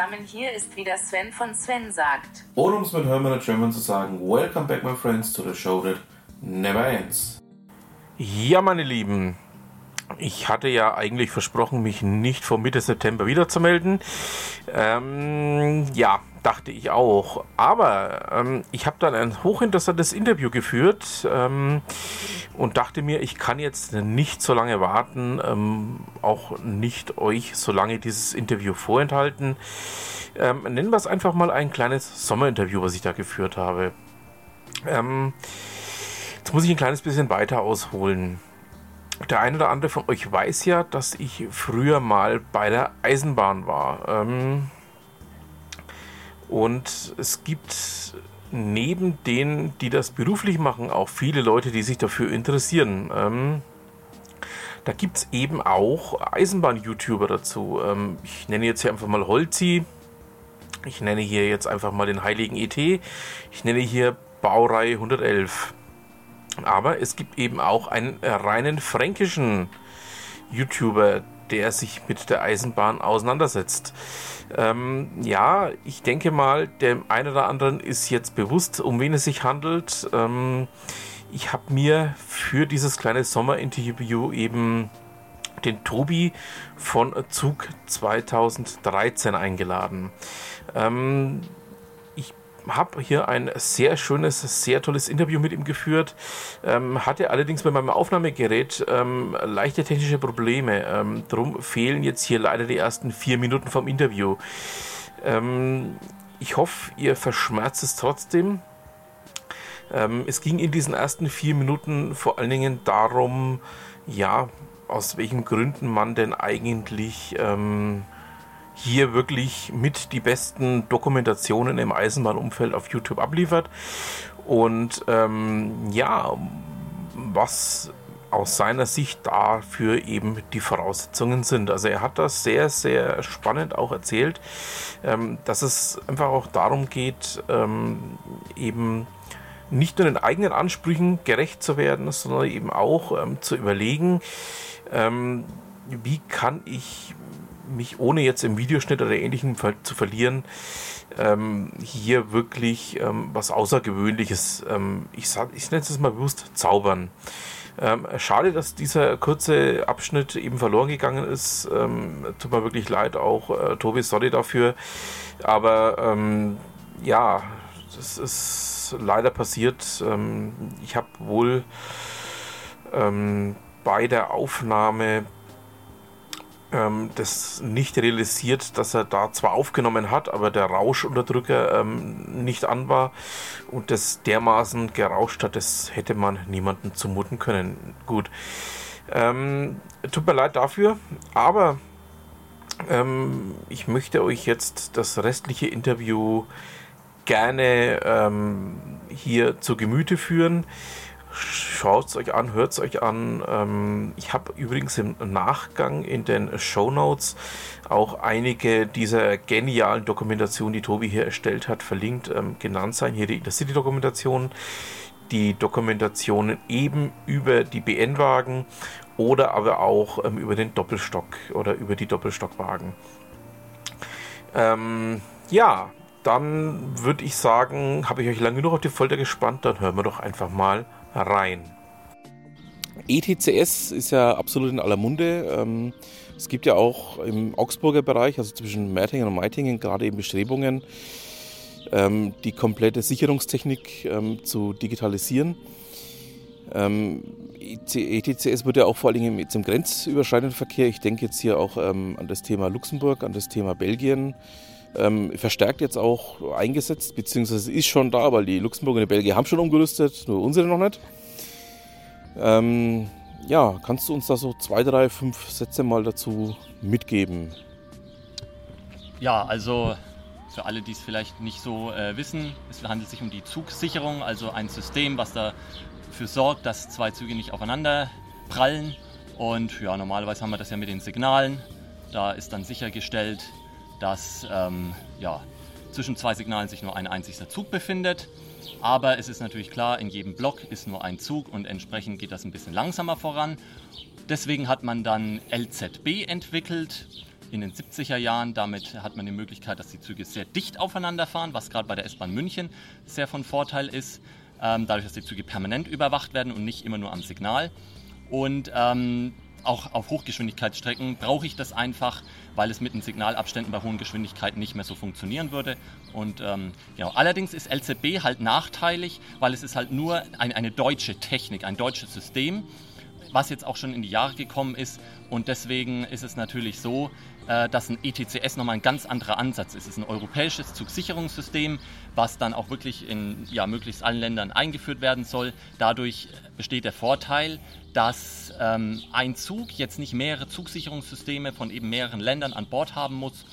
Zusammen, hier ist wieder Sven von Sven sagt. Oder um es mit Hermann und German zu sagen, Welcome back my friends to the show that never ends. Ja, meine Lieben, ich hatte ja eigentlich versprochen, mich nicht vor Mitte September wiederzumelden. Ähm, ja, dachte ich auch. Aber ähm, ich habe dann ein hochinteressantes Interview geführt ähm, und dachte mir, ich kann jetzt nicht so lange warten, ähm, auch nicht euch so lange dieses Interview vorenthalten. Ähm, nennen wir es einfach mal ein kleines Sommerinterview, was ich da geführt habe. Ähm, jetzt muss ich ein kleines bisschen weiter ausholen. Der eine oder andere von euch weiß ja, dass ich früher mal bei der Eisenbahn war. Ähm, und es gibt neben denen, die das beruflich machen, auch viele Leute, die sich dafür interessieren. Ähm, da gibt es eben auch Eisenbahn-YouTuber dazu. Ähm, ich nenne jetzt hier einfach mal Holzi. Ich nenne hier jetzt einfach mal den heiligen ET. Ich nenne hier Baureihe 111. Aber es gibt eben auch einen reinen fränkischen YouTuber, der sich mit der Eisenbahn auseinandersetzt. Ähm, ja, ich denke mal, dem einen oder anderen ist jetzt bewusst, um wen es sich handelt. Ähm, ich habe mir für dieses kleine Sommerinterview eben den Tobi von Zug 2013 eingeladen. Ähm, habe hier ein sehr schönes, sehr tolles Interview mit ihm geführt. Ähm, hatte allerdings bei meinem Aufnahmegerät ähm, leichte technische Probleme. Ähm, drum fehlen jetzt hier leider die ersten vier Minuten vom Interview. Ähm, ich hoffe, ihr verschmerzt es trotzdem. Ähm, es ging in diesen ersten vier Minuten vor allen Dingen darum, ja, aus welchen Gründen man denn eigentlich ähm, hier wirklich mit die besten Dokumentationen im Eisenbahnumfeld auf YouTube abliefert. Und ähm, ja, was aus seiner Sicht dafür eben die Voraussetzungen sind. Also er hat das sehr, sehr spannend auch erzählt, ähm, dass es einfach auch darum geht, ähm, eben nicht nur den eigenen Ansprüchen gerecht zu werden, sondern eben auch ähm, zu überlegen, ähm, wie kann ich mich ohne jetzt im Videoschnitt oder ähnlichem zu verlieren, ähm, hier wirklich ähm, was Außergewöhnliches, ähm, ich, ich nenne es mal bewusst, zaubern. Ähm, schade, dass dieser kurze Abschnitt eben verloren gegangen ist. Ähm, tut mir wirklich leid, auch äh, Tobi, sorry dafür. Aber ähm, ja, das ist leider passiert. ich habe wohl bei der Aufnahme ähm, das nicht realisiert, dass er da zwar aufgenommen hat, aber der Rauschunterdrücker ähm, nicht an war und das dermaßen gerauscht hat, das hätte man niemandem zumuten können. Gut. Ähm, tut mir leid dafür, aber ähm, ich möchte euch jetzt das restliche Interview gerne ähm, hier zu Gemüte führen. Schaut es euch an, hört es euch an. Ähm, ich habe übrigens im Nachgang in den Show Notes auch einige dieser genialen Dokumentationen, die Tobi hier erstellt hat, verlinkt, ähm, genannt sein. Hier die Intercity-Dokumentation, die Dokumentationen eben über die BN-Wagen oder aber auch ähm, über den Doppelstock oder über die Doppelstockwagen. Ähm, ja, dann würde ich sagen, habe ich euch lange genug auf die Folter gespannt, dann hören wir doch einfach mal rein. ETCS ist ja absolut in aller Munde. Ähm, es gibt ja auch im Augsburger Bereich, also zwischen Mertingen und Meitingen, gerade eben Bestrebungen, ähm, die komplette Sicherungstechnik ähm, zu digitalisieren. ETCS wird ja auch vor Dingen jetzt im grenzüberschreitenden Verkehr, ich denke jetzt hier auch an das Thema Luxemburg, an das Thema Belgien, verstärkt jetzt auch eingesetzt, beziehungsweise ist schon da, weil die Luxemburger und die Belgier haben schon umgerüstet, nur unsere noch nicht. Ähm, ja, kannst du uns da so zwei, drei, fünf Sätze mal dazu mitgeben? Ja, also für alle, die es vielleicht nicht so äh, wissen, es handelt sich um die Zugsicherung, also ein System, was dafür sorgt, dass zwei Züge nicht aufeinander prallen. Und ja, normalerweise haben wir das ja mit den Signalen. Da ist dann sichergestellt, dass ähm, ja, zwischen zwei Signalen sich nur ein einziger Zug befindet. Aber es ist natürlich klar, in jedem Block ist nur ein Zug und entsprechend geht das ein bisschen langsamer voran. Deswegen hat man dann LZB entwickelt. in den 70er Jahren. Damit hat man die Möglichkeit, dass die Züge sehr dicht aufeinander fahren, was gerade bei der S-Bahn München sehr von Vorteil ist. Ähm, dadurch, dass die Züge permanent überwacht werden und nicht immer nur am Signal. Und ähm, auch auf Hochgeschwindigkeitsstrecken brauche ich das einfach, weil es mit den Signalabständen bei hohen Geschwindigkeiten nicht mehr so funktionieren würde. Und ähm, genau. Allerdings ist LZB halt nachteilig, weil es ist halt nur ein, eine deutsche Technik, ein deutsches System, was jetzt auch schon in die Jahre gekommen ist. Und deswegen ist es natürlich so, äh, dass ein ETCS nochmal ein ganz anderer Ansatz ist. Es ist ein europäisches Zugsicherungssystem, was dann auch wirklich in ja, möglichst allen Ländern eingeführt werden soll. Dadurch besteht der Vorteil, dass ähm, ein Zug jetzt nicht mehrere Zugsicherungssysteme von eben mehreren Ländern an Bord haben muss,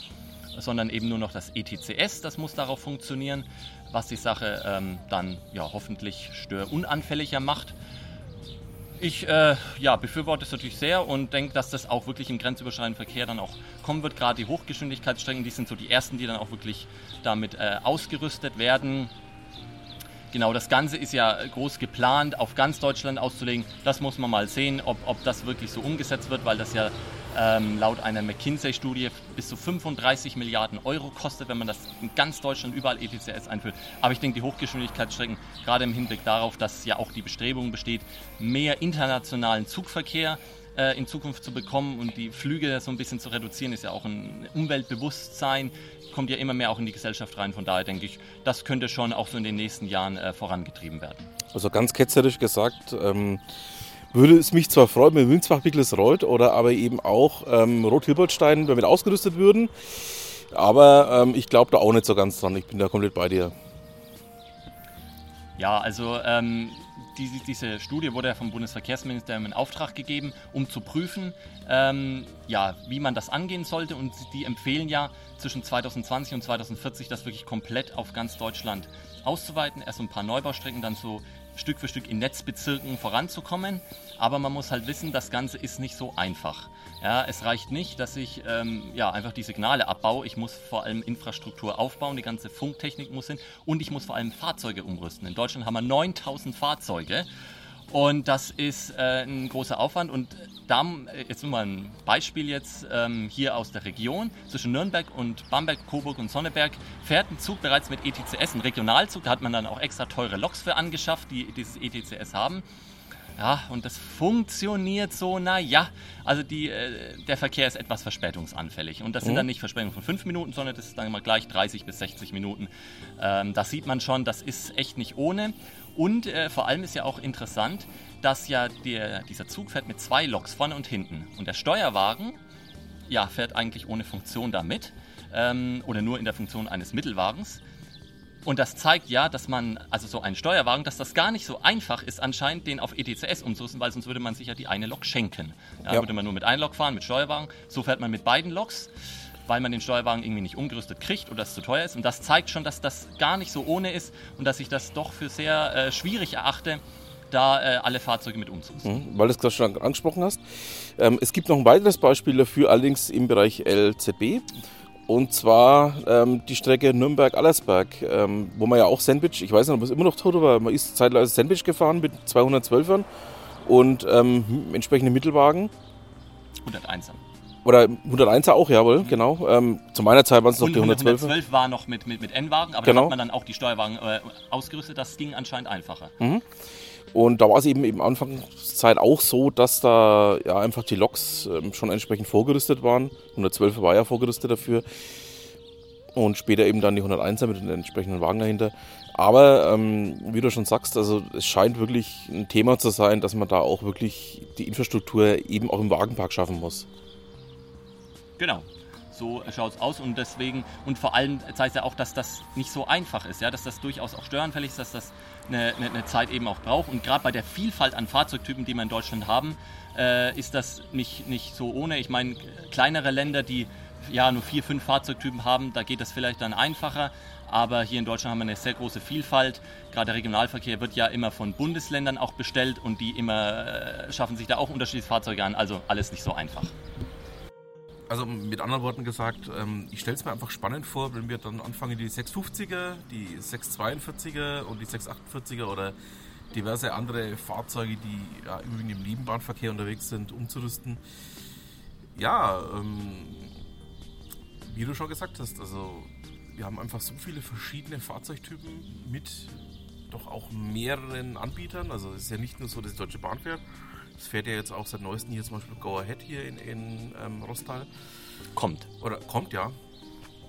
sondern eben nur noch das ETCS, das muss darauf funktionieren, was die Sache ähm, dann ja hoffentlich störunanfälliger macht. Ich äh, ja, befürworte es natürlich sehr und denke, dass das auch wirklich im grenzüberschreitenden Verkehr dann auch kommen wird. Gerade die Hochgeschwindigkeitsstrecken, die sind so die ersten, die dann auch wirklich damit äh, ausgerüstet werden. Genau, das Ganze ist ja groß geplant, auf ganz Deutschland auszulegen. Das muss man mal sehen, ob, ob das wirklich so umgesetzt wird, weil das ja ähm, laut einer McKinsey-Studie bis zu 35 Milliarden Euro kostet, wenn man das in ganz Deutschland überall ETCS einführt. Aber ich denke, die Hochgeschwindigkeitsstrecken, gerade im Hinblick darauf, dass ja auch die Bestrebung besteht, mehr internationalen Zugverkehr äh, in Zukunft zu bekommen und die Flüge so ein bisschen zu reduzieren, ist ja auch ein Umweltbewusstsein, kommt ja immer mehr auch in die Gesellschaft rein. Von daher denke ich, das könnte schon auch so in den nächsten Jahren äh, vorangetrieben werden. Also ganz ketzerisch gesagt, ähm, würde es mich zwar freuen, wenn Münzbach rollt oder aber eben auch ähm, Rot-Hilbertstein damit ausgerüstet würden, aber ähm, ich glaube da auch nicht so ganz dran. Ich bin da komplett bei dir. Ja, also ähm, die, diese Studie wurde ja vom Bundesverkehrsministerium in Auftrag gegeben, um zu prüfen, ähm, ja, wie man das angehen sollte. Und die empfehlen ja zwischen 2020 und 2040 das wirklich komplett auf ganz Deutschland auszuweiten. Erst ein paar Neubaustrecken, dann so Stück für Stück in Netzbezirken voranzukommen. Aber man muss halt wissen, das Ganze ist nicht so einfach. Ja, es reicht nicht, dass ich ähm, ja, einfach die Signale abbaue. Ich muss vor allem Infrastruktur aufbauen, die ganze Funktechnik muss hin und ich muss vor allem Fahrzeuge umrüsten. In Deutschland haben wir 9000 Fahrzeuge und das ist äh, ein großer Aufwand. Und da, äh, jetzt nur mal ein Beispiel jetzt ähm, hier aus der Region. Zwischen Nürnberg und Bamberg, Coburg und Sonneberg fährt ein Zug bereits mit ETCS, ein Regionalzug. Da hat man dann auch extra teure Loks für angeschafft, die dieses ETCS haben. Ja, und das funktioniert so, naja. Also die, äh, der Verkehr ist etwas verspätungsanfällig. Und das sind mhm. dann nicht Verspätungen von 5 Minuten, sondern das ist dann immer gleich 30 bis 60 Minuten. Ähm, das sieht man schon, das ist echt nicht ohne. Und äh, vor allem ist ja auch interessant, dass ja der, dieser Zug fährt mit zwei Loks vorne und hinten. Und der Steuerwagen ja, fährt eigentlich ohne Funktion da mit ähm, oder nur in der Funktion eines Mittelwagens. Und das zeigt ja, dass man, also so ein Steuerwagen, dass das gar nicht so einfach ist, anscheinend den auf ETCS umzurüsten, weil sonst würde man sich ja die eine Lok schenken. Ja, ja. Würde man nur mit einer Lok fahren, mit Steuerwagen. So fährt man mit beiden Loks weil man den Steuerwagen irgendwie nicht umgerüstet kriegt oder es zu teuer ist. Und das zeigt schon, dass das gar nicht so ohne ist und dass ich das doch für sehr äh, schwierig erachte, da äh, alle Fahrzeuge mit umzurüsten. Mhm, weil du es gerade schon angesprochen hast. Ähm, es gibt noch ein weiteres Beispiel dafür, allerdings im Bereich LZB. Und zwar ähm, die Strecke Nürnberg-Allersberg, ähm, wo man ja auch Sandwich, ich weiß nicht, ob es immer noch tut, aber man ist zeitweise Sandwich gefahren mit 212ern und ähm, entsprechende Mittelwagen. 101er. Oder 101er auch, jawohl, genau. Ähm, zu meiner Zeit waren es noch die 112. 112 war noch mit, mit, mit N-Wagen, aber genau. da hat man dann auch die Steuerwagen äh, ausgerüstet. Das ging anscheinend einfacher. Mhm. Und da war es eben eben Anfangszeit auch so, dass da ja einfach die Loks ähm, schon entsprechend vorgerüstet waren. 112 war ja vorgerüstet dafür. Und später eben dann die 101er mit den entsprechenden Wagen dahinter. Aber ähm, wie du schon sagst, also es scheint wirklich ein Thema zu sein, dass man da auch wirklich die Infrastruktur eben auch im Wagenpark schaffen muss. Genau. So schaut es aus und deswegen, und vor allem zeigt es ja auch, dass das nicht so einfach ist, ja, dass das durchaus auch störanfällig ist, dass das eine, eine, eine Zeit eben auch braucht. Und gerade bei der Vielfalt an Fahrzeugtypen, die wir in Deutschland haben, äh, ist das nicht, nicht so ohne. Ich meine, kleinere Länder, die ja nur vier, fünf Fahrzeugtypen haben, da geht das vielleicht dann einfacher. Aber hier in Deutschland haben wir eine sehr große Vielfalt. Gerade der Regionalverkehr wird ja immer von Bundesländern auch bestellt und die immer äh, schaffen sich da auch unterschiedliche Fahrzeuge an. Also alles nicht so einfach. Also mit anderen Worten gesagt, ähm, ich stelle es mir einfach spannend vor, wenn wir dann anfangen, die 650er, die 642er und die 648er oder diverse andere Fahrzeuge, die ja, im Nebenbahnverkehr unterwegs sind, umzurüsten. Ja, ähm, wie du schon gesagt hast, also wir haben einfach so viele verschiedene Fahrzeugtypen mit doch auch mehreren Anbietern. Also es ist ja nicht nur so, die Deutsche Bahn. Es fährt ja jetzt auch seit neuestem hier zum Beispiel Go Ahead hier in, in ähm, Rostal. Kommt. Oder kommt, ja.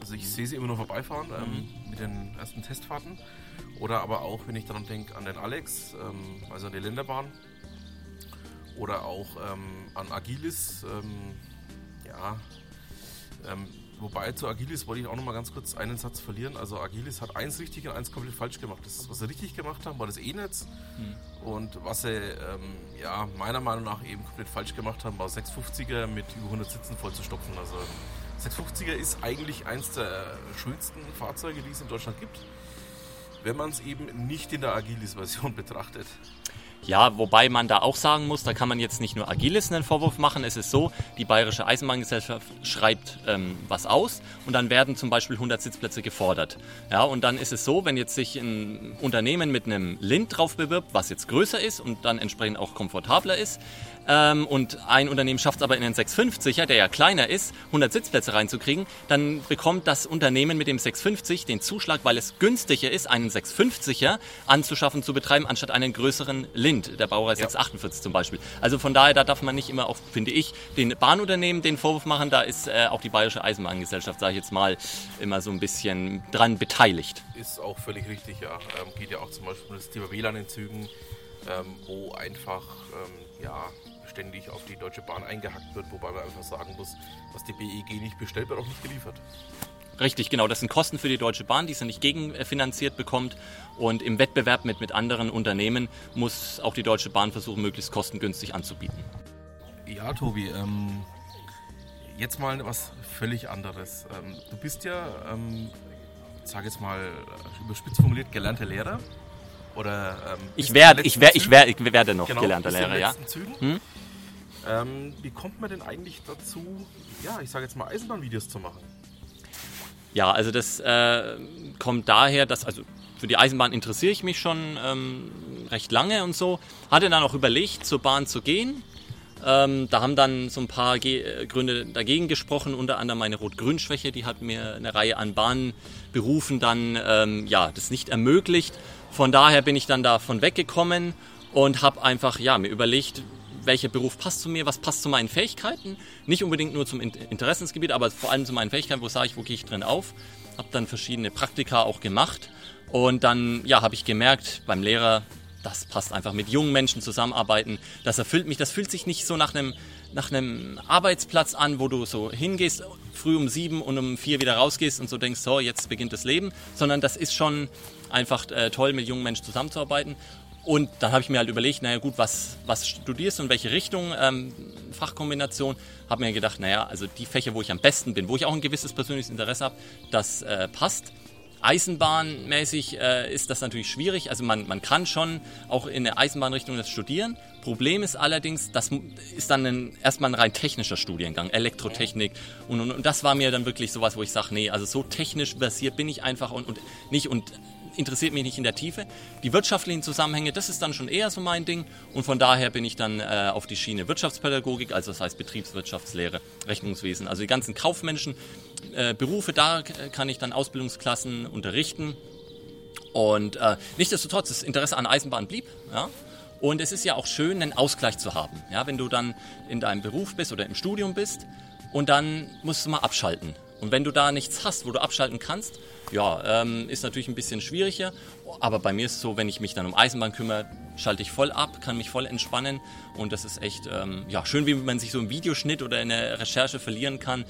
Also ich sehe sie immer nur vorbeifahren ähm, mit den ersten Testfahrten. Oder aber auch, wenn ich daran denke, an den Alex, ähm, also an die Länderbahn. Oder auch ähm, an Agilis. Ähm, ja, ähm, wobei zu Agilis wollte ich auch noch mal ganz kurz einen Satz verlieren. Also Agilis hat eins richtig und eins komplett falsch gemacht. Das, was sie richtig gemacht haben, war das E-Netz. Und was sie ähm, ja, meiner Meinung nach eben komplett falsch gemacht haben, war 650er mit über 100 Sitzen vollzustopfen. Also 650er ist eigentlich eins der schönsten Fahrzeuge, die es in Deutschland gibt, wenn man es eben nicht in der Agilis-Version betrachtet. Ja, wobei man da auch sagen muss, da kann man jetzt nicht nur Agilis einen Vorwurf machen. Es ist so, die Bayerische Eisenbahngesellschaft schreibt ähm, was aus und dann werden zum Beispiel 100 Sitzplätze gefordert. Ja, und dann ist es so, wenn jetzt sich ein Unternehmen mit einem Lind drauf bewirbt, was jetzt größer ist und dann entsprechend auch komfortabler ist, ähm, und ein Unternehmen schafft es aber in den 650er, der ja kleiner ist, 100 Sitzplätze reinzukriegen, dann bekommt das Unternehmen mit dem 650 den Zuschlag, weil es günstiger ist, einen 650er anzuschaffen, zu betreiben, anstatt einen größeren Lind, der Baureihe Ja. 648 zum Beispiel. Also von daher, da darf man nicht immer auch, finde ich, den Bahnunternehmen den Vorwurf machen, da ist äh, auch die Bayerische Eisenbahngesellschaft, sage ich jetzt mal, immer so ein bisschen dran beteiligt. Ist auch völlig richtig, ja. Ähm, geht ja auch zum Beispiel um das Thema WLAN in Zügen, ähm, wo einfach ähm, ja, ständig auf die Deutsche Bahn eingehackt wird, wobei man einfach sagen muss, was die BEG nicht bestellt, wird auch nicht geliefert. Richtig, genau. Das sind Kosten für die Deutsche Bahn, die sie nicht gegenfinanziert bekommt. Und im Wettbewerb mit, mit anderen Unternehmen muss auch die Deutsche Bahn versuchen, möglichst kostengünstig anzubieten. Ja, Tobi, ähm, jetzt mal was völlig anderes. Ähm, du bist ja, ähm, sag jetzt mal, überspitzt formuliert, gelernter Lehrer. Oder, ähm, Ich werde, ich werde, ich werde, ich werde noch Genau, gelernter Lehrer, ja. Hm? Ähm, wie kommt man denn eigentlich dazu, ja, ich sage jetzt mal Eisenbahnvideos zu machen? Ja, also das äh, kommt daher, dass, also für die Eisenbahn interessiere ich mich schon ähm, recht lange und so. Hatte dann auch überlegt, zur Bahn zu gehen. Ähm, da haben dann so ein paar Ge äh, Gründe dagegen gesprochen, unter anderem meine Rot-Grün-Schwäche, die hat mir eine Reihe an Bahnberufen dann ähm, ja, das nicht ermöglicht. Von daher bin ich dann davon weggekommen und habe einfach ja, mir überlegt, welcher Beruf passt zu mir, was passt zu meinen Fähigkeiten. Nicht unbedingt nur zum In- Interessensgebiet, aber vor allem zu meinen Fähigkeiten, wo sage ich, wo gehe ich drin auf. Habe dann verschiedene Praktika auch gemacht und dann ja, habe ich gemerkt beim Lehrer, das passt einfach mit jungen Menschen zusammenarbeiten. Das erfüllt mich. Das fühlt sich nicht so nach einem, nach einem Arbeitsplatz an, wo du so hingehst, früh um sieben und um vier wieder rausgehst und so denkst, so, jetzt beginnt das Leben. Sondern das ist schon einfach äh, toll, mit jungen Menschen zusammenzuarbeiten. Und dann habe ich mir halt überlegt, naja gut, was, was studierst du in welche Richtung, ähm, Fachkombination. Habe mir gedacht, naja, also die Fächer, wo ich am besten bin, wo ich auch ein gewisses persönliches Interesse habe, das äh, passt. Eisenbahnmäßig äh, ist das natürlich schwierig. Also man, man kann schon auch in der Eisenbahnrichtung das studieren. Problem ist allerdings, das ist dann ein, erstmal ein rein technischer Studiengang, Elektrotechnik. Und, und, und das war mir dann wirklich sowas, wo ich sage, nee, also so technisch versiert bin ich einfach und, und nicht und interessiert mich nicht in der Tiefe. Die wirtschaftlichen Zusammenhänge, das ist dann schon eher so mein Ding. Und von daher bin ich dann äh, auf die Schiene Wirtschaftspädagogik, also das heißt Betriebswirtschaftslehre, Rechnungswesen, also die ganzen kaufmännischen äh, Berufe, da kann ich dann Ausbildungsklassen unterrichten. Und äh, nichtsdestotrotz, das Interesse an Eisenbahn blieb. Ja? Und es ist ja auch schön, einen Ausgleich zu haben. Ja? Wenn du dann in deinem Beruf bist oder im Studium bist und dann musst du mal abschalten. Und wenn du da nichts hast, wo du abschalten kannst, ja, ähm, ist natürlich ein bisschen schwieriger. Aber bei mir ist es so, wenn ich mich dann um Eisenbahn kümmere, schalte ich voll ab, kann mich voll entspannen. Und das ist echt ähm, ja, schön, wie man sich so im Videoschnitt oder in der Recherche verlieren kann.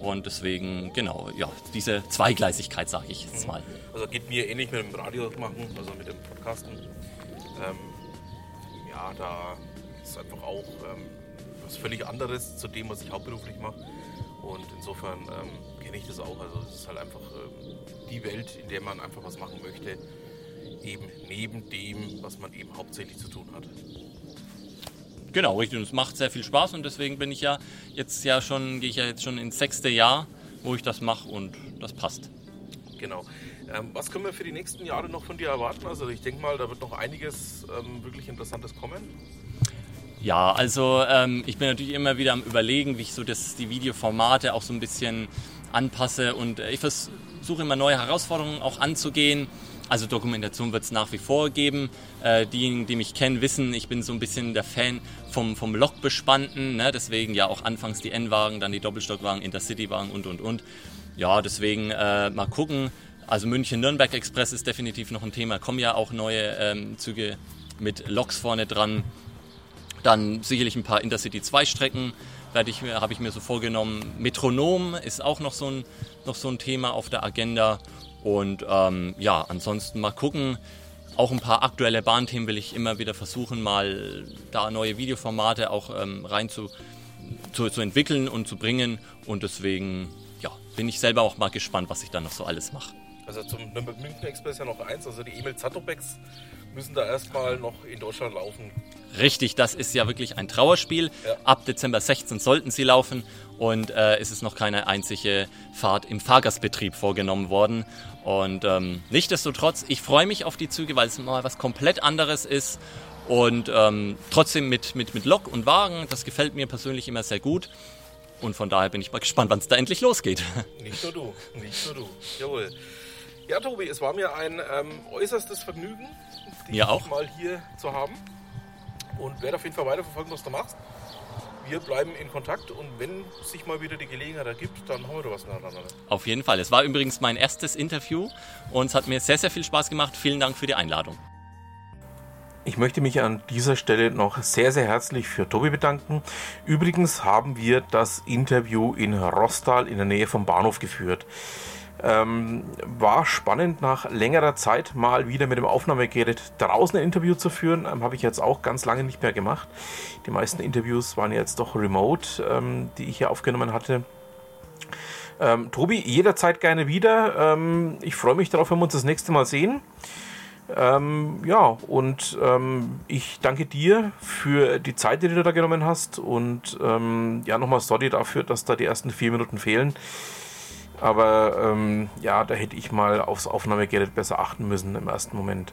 Und deswegen, genau, ja, diese Zweigleisigkeit, sage ich jetzt mal. Also geht mir ähnlich mit dem Radio machen, also mit dem Podcasten. Ähm, ja, da ist einfach auch ähm, was völlig anderes zu dem, was ich hauptberuflich mache. Und insofern ähm, kenne ich das auch. Also es ist halt einfach ähm, die Welt, in der man einfach was machen möchte, eben neben dem, was man eben hauptsächlich zu tun hat. Genau, richtig. Und es macht sehr viel Spaß und deswegen bin ich ja jetzt ja schon, gehe ich ja jetzt schon ins sechste Jahr, wo ich das mache und das passt. Genau. Ähm, was können wir für die nächsten Jahre noch von dir erwarten? Also ich denke mal, da wird noch einiges ähm, wirklich Interessantes kommen. Ja, also ähm, ich bin natürlich immer wieder am überlegen, wie ich so das, die Videoformate auch so ein bisschen anpasse und äh, ich versuche immer neue Herausforderungen auch anzugehen. Also Dokumentation wird es nach wie vor geben. Äh, diejenigen, die mich kennen, wissen, ich bin so ein bisschen der Fan vom, vom Lokbespannten. Ne? Deswegen ja auch anfangs die N-Wagen, dann die Doppelstockwagen, Intercity-Wagen und, und, und. Ja, deswegen äh, mal gucken. Also München-Nürnberg Express ist definitiv noch ein Thema. Kommen ja auch neue ähm, Züge mit Loks vorne dran. Dann sicherlich ein paar Intercity 2 Strecken ich habe ich mir so vorgenommen. Metronom ist auch noch so ein, noch so ein Thema auf der Agenda. Und ähm, ja, ansonsten mal gucken. Auch ein paar aktuelle Bahnthemen will ich immer wieder versuchen, mal da neue Videoformate auch ähm, rein zu, zu, zu, entwickeln und zu bringen. Und deswegen ja, bin ich selber auch mal gespannt, was ich da noch so alles mache. Also zum Nürnberg-München Express ja noch eins, also die Emil Zatopeks müssen da erstmal noch in Deutschland laufen. Richtig, das ist ja wirklich ein Trauerspiel. Ja. Ab Dezember 16 sollten sie laufen und äh, es ist noch keine einzige Fahrt im Fahrgastbetrieb vorgenommen worden. Und ähm, nichtsdestotrotz, ich freue mich auf die Züge, weil es mal was komplett anderes ist. Und ähm, trotzdem mit, mit, mit Lok und Wagen, das gefällt mir persönlich immer sehr gut. Und von daher bin ich mal gespannt, wann es da endlich losgeht. Nicht nur du, nicht nur du. Jawohl. Ja, Tobi, es war mir ein ähm, äußerstes Vergnügen, dich auch. mal hier zu haben. Und werde auf jeden Fall weiterverfolgen, was du machst. Wir bleiben in Kontakt und wenn sich mal wieder die Gelegenheit ergibt, dann haben wir da was miteinander. Auf jeden Fall. Es war übrigens mein erstes Interview und es hat mir sehr, sehr viel Spaß gemacht. Vielen Dank für die Einladung. Ich möchte mich an dieser Stelle noch sehr, sehr herzlich für Tobi bedanken. Übrigens haben wir das Interview in Rostal in der Nähe vom Bahnhof geführt. Ähm, war spannend, nach längerer Zeit mal wieder mit dem Aufnahmegerät draußen ein Interview zu führen. Ähm, Habe ich jetzt auch ganz lange nicht mehr gemacht. Die meisten Interviews waren jetzt doch remote, ähm, die ich hier aufgenommen hatte. Ähm, Tobi, jederzeit gerne wieder. Ähm, ich freue mich darauf, wenn wir uns das nächste Mal sehen. Ähm, ja, und ähm, ich danke dir für die Zeit, die du da genommen hast. Und ähm, ja, nochmal sorry dafür, dass da die ersten vier Minuten fehlen. Aber ähm, ja, da hätte ich mal aufs Aufnahmegerät besser achten müssen im ersten Moment.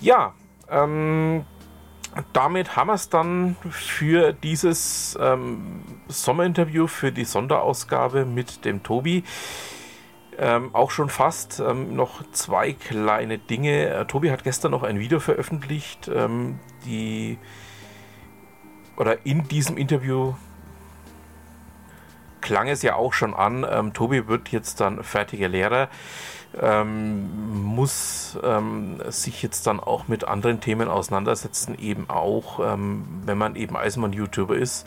Ja, ähm, damit haben wir es dann für dieses ähm, Sommerinterview, für die Sonderausgabe mit dem Tobi. Ähm, auch schon fast ähm, noch zwei kleine Dinge. Äh, Tobi hat gestern noch ein Video veröffentlicht, ähm, die oder in diesem Interview klang es ja auch schon an, ähm, Tobi wird jetzt dann fertiger Lehrer, ähm, muss ähm, sich jetzt dann auch mit anderen Themen auseinandersetzen, eben auch, ähm, wenn man eben Eisenbahn-YouTuber ist.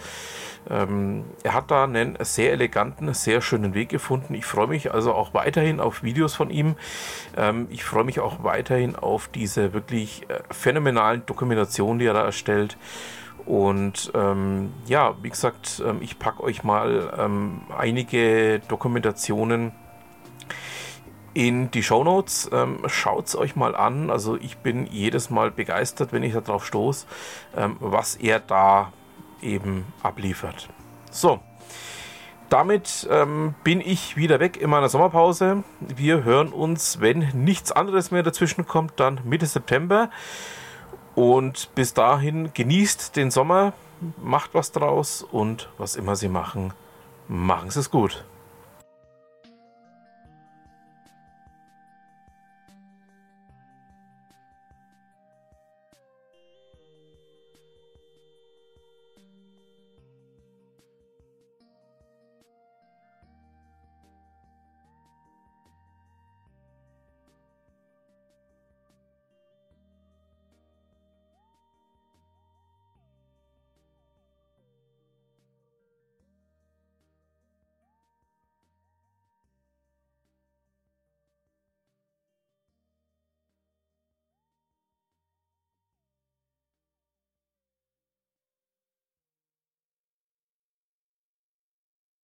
Ähm, er hat da einen sehr eleganten, sehr schönen Weg gefunden. Ich freue mich also auch weiterhin auf Videos von ihm. Ähm, ich freue mich auch weiterhin auf diese wirklich äh, phänomenalen Dokumentationen, die er da erstellt. Und ähm, ja, wie gesagt, ähm, ich packe euch mal ähm, einige Dokumentationen in die Show Notes. Ähm, Schaut es euch mal an. Also ich bin jedes Mal begeistert, wenn ich darauf stoße, ähm, was er da eben abliefert. So, damit ähm, bin ich wieder weg in meiner Sommerpause. Wir hören uns, wenn nichts anderes mehr dazwischen kommt, dann Mitte September. Und bis dahin genießt den Sommer, macht was draus und was immer Sie machen, machen Sie es gut.